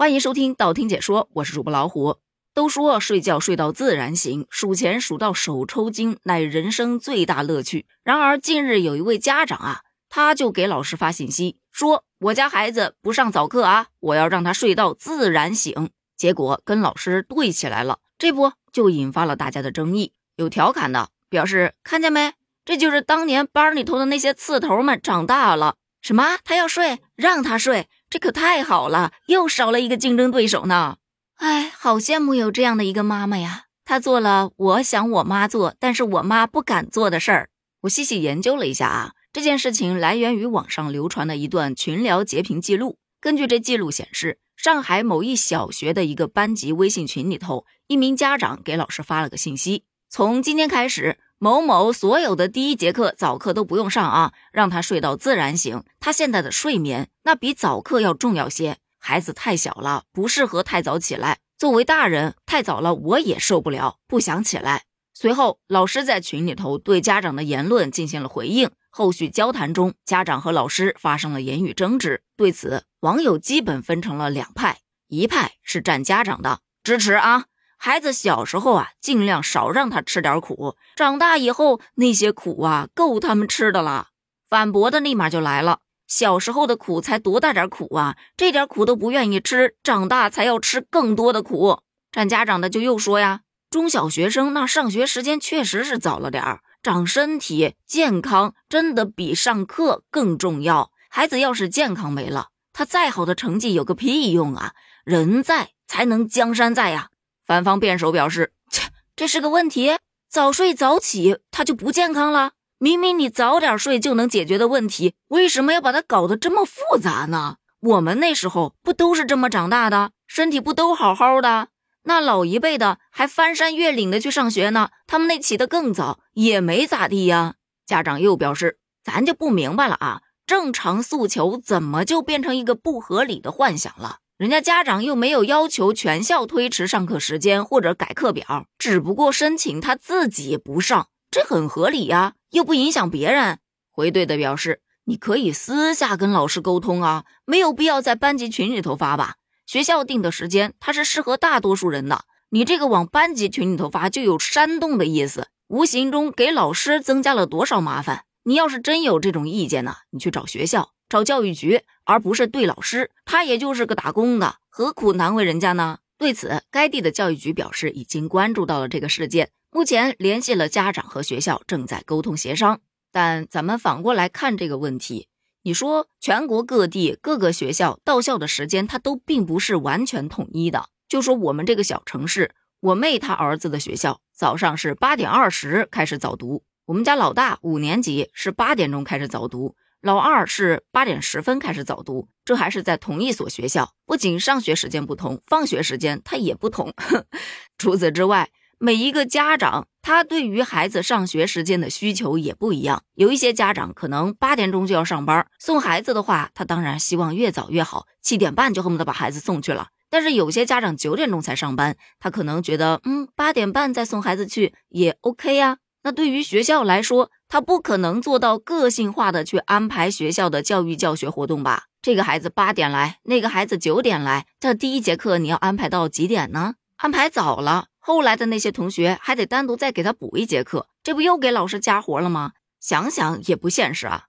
欢迎收听道听解说，我是主播老虎。都说睡觉睡到自然醒，数钱数到手抽筋，乃人生最大乐趣。然而近日有一位家长啊，他就给老师发信息说：“我家孩子不上早课啊，我要让他睡到自然醒。”结果跟老师对起来了，这不就引发了大家的争议。有调侃的表示：“看见没，这就是当年班里头的那些刺头们长大了。什么？他要睡，让他睡。”这可太好了，又少了一个竞争对手呢。哎，好羡慕有这样的一个妈妈呀！她做了我想我妈做，但是我妈不敢做的事儿。我细细研究了一下啊，这件事情来源于网上流传的一段群聊截屏记录。根据这记录显示，上海某一小学的一个班级微信群里头，一名家长给老师发了个信息：从今天开始。某某所有的第一节课早课都不用上啊，让他睡到自然醒。他现在的睡眠那比早课要重要些。孩子太小了，不适合太早起来。作为大人，太早了我也受不了，不想起来。随后，老师在群里头对家长的言论进行了回应。后续交谈中，家长和老师发生了言语争执。对此，网友基本分成了两派，一派是站家长的，支持啊。孩子小时候啊，尽量少让他吃点苦，长大以后那些苦啊，够他们吃的了。反驳的立马就来了，小时候的苦才多大点苦啊，这点苦都不愿意吃，长大才要吃更多的苦。站家长的就又说呀，中小学生那上学时间确实是早了点儿，长身体健康真的比上课更重要。孩子要是健康没了，他再好的成绩有个屁用啊！人在才能江山在呀。反方辩手表示：“切，这是个问题。早睡早起，他就不健康了？明明你早点睡就能解决的问题，为什么要把它搞得这么复杂呢？我们那时候不都是这么长大的，身体不都好好的？那老一辈的还翻山越岭的去上学呢，他们那起得更早，也没咋地呀。”家长又表示：“咱就不明白了啊，正常诉求怎么就变成一个不合理的幻想了？”人家家长又没有要求全校推迟上课时间或者改课表，只不过申请他自己不上，这很合理呀，又不影响别人。回怼的表示，你可以私下跟老师沟通啊，没有必要在班级群里头发吧。学校定的时间，它是适合大多数人的，你这个往班级群里头发，就有煽动的意思，无形中给老师增加了多少麻烦。你要是真有这种意见呢，你去找学校。找教育局，而不是对老师，他也就是个打工的，何苦难为人家呢？对此，该地的教育局表示已经关注到了这个事件，目前联系了家长和学校，正在沟通协商。但咱们反过来看这个问题，你说全国各地各个学校到校的时间，它都并不是完全统一的。就说我们这个小城市，我妹她儿子的学校早上是八点二十开始早读，我们家老大五年级是八点钟开始早读。老二是八点十分开始早读，这还是在同一所学校。不仅上学时间不同，放学时间他也不同。除此之外，每一个家长他对于孩子上学时间的需求也不一样。有一些家长可能八点钟就要上班，送孩子的话，他当然希望越早越好，七点半就恨不得把孩子送去了。但是有些家长九点钟才上班，他可能觉得，嗯，八点半再送孩子去也 OK 呀。那对于学校来说，他不可能做到个性化的去安排学校的教育教学活动吧？这个孩子八点来，那个孩子九点来，这第一节课你要安排到几点呢？安排早了，后来的那些同学还得单独再给他补一节课，这不又给老师加活了吗？想想也不现实啊。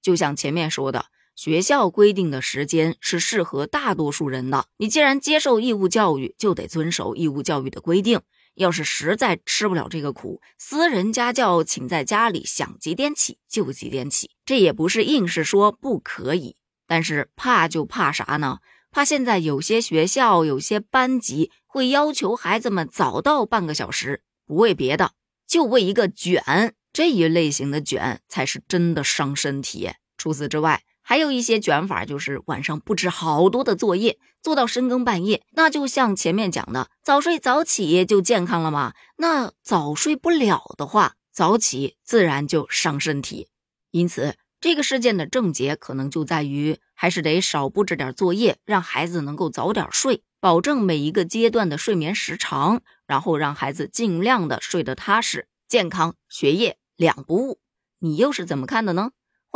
就像前面说的，学校规定的时间是适合大多数人的，你既然接受义务教育，就得遵守义务教育的规定。要是实在吃不了这个苦，私人家教请在家里，想几点起就几点起，这也不是硬是说不可以。但是怕就怕啥呢？怕现在有些学校、有些班级会要求孩子们早到半个小时，不为别的，就为一个卷。这一类型的卷才是真的伤身体。除此之外。还有一些卷法，就是晚上布置好多的作业，做到深更半夜。那就像前面讲的，早睡早起就健康了吗？那早睡不了的话，早起自然就伤身体。因此，这个事件的症结可能就在于，还是得少布置点作业，让孩子能够早点睡，保证每一个阶段的睡眠时长，然后让孩子尽量的睡得踏实、健康，学业两不误。你又是怎么看的呢？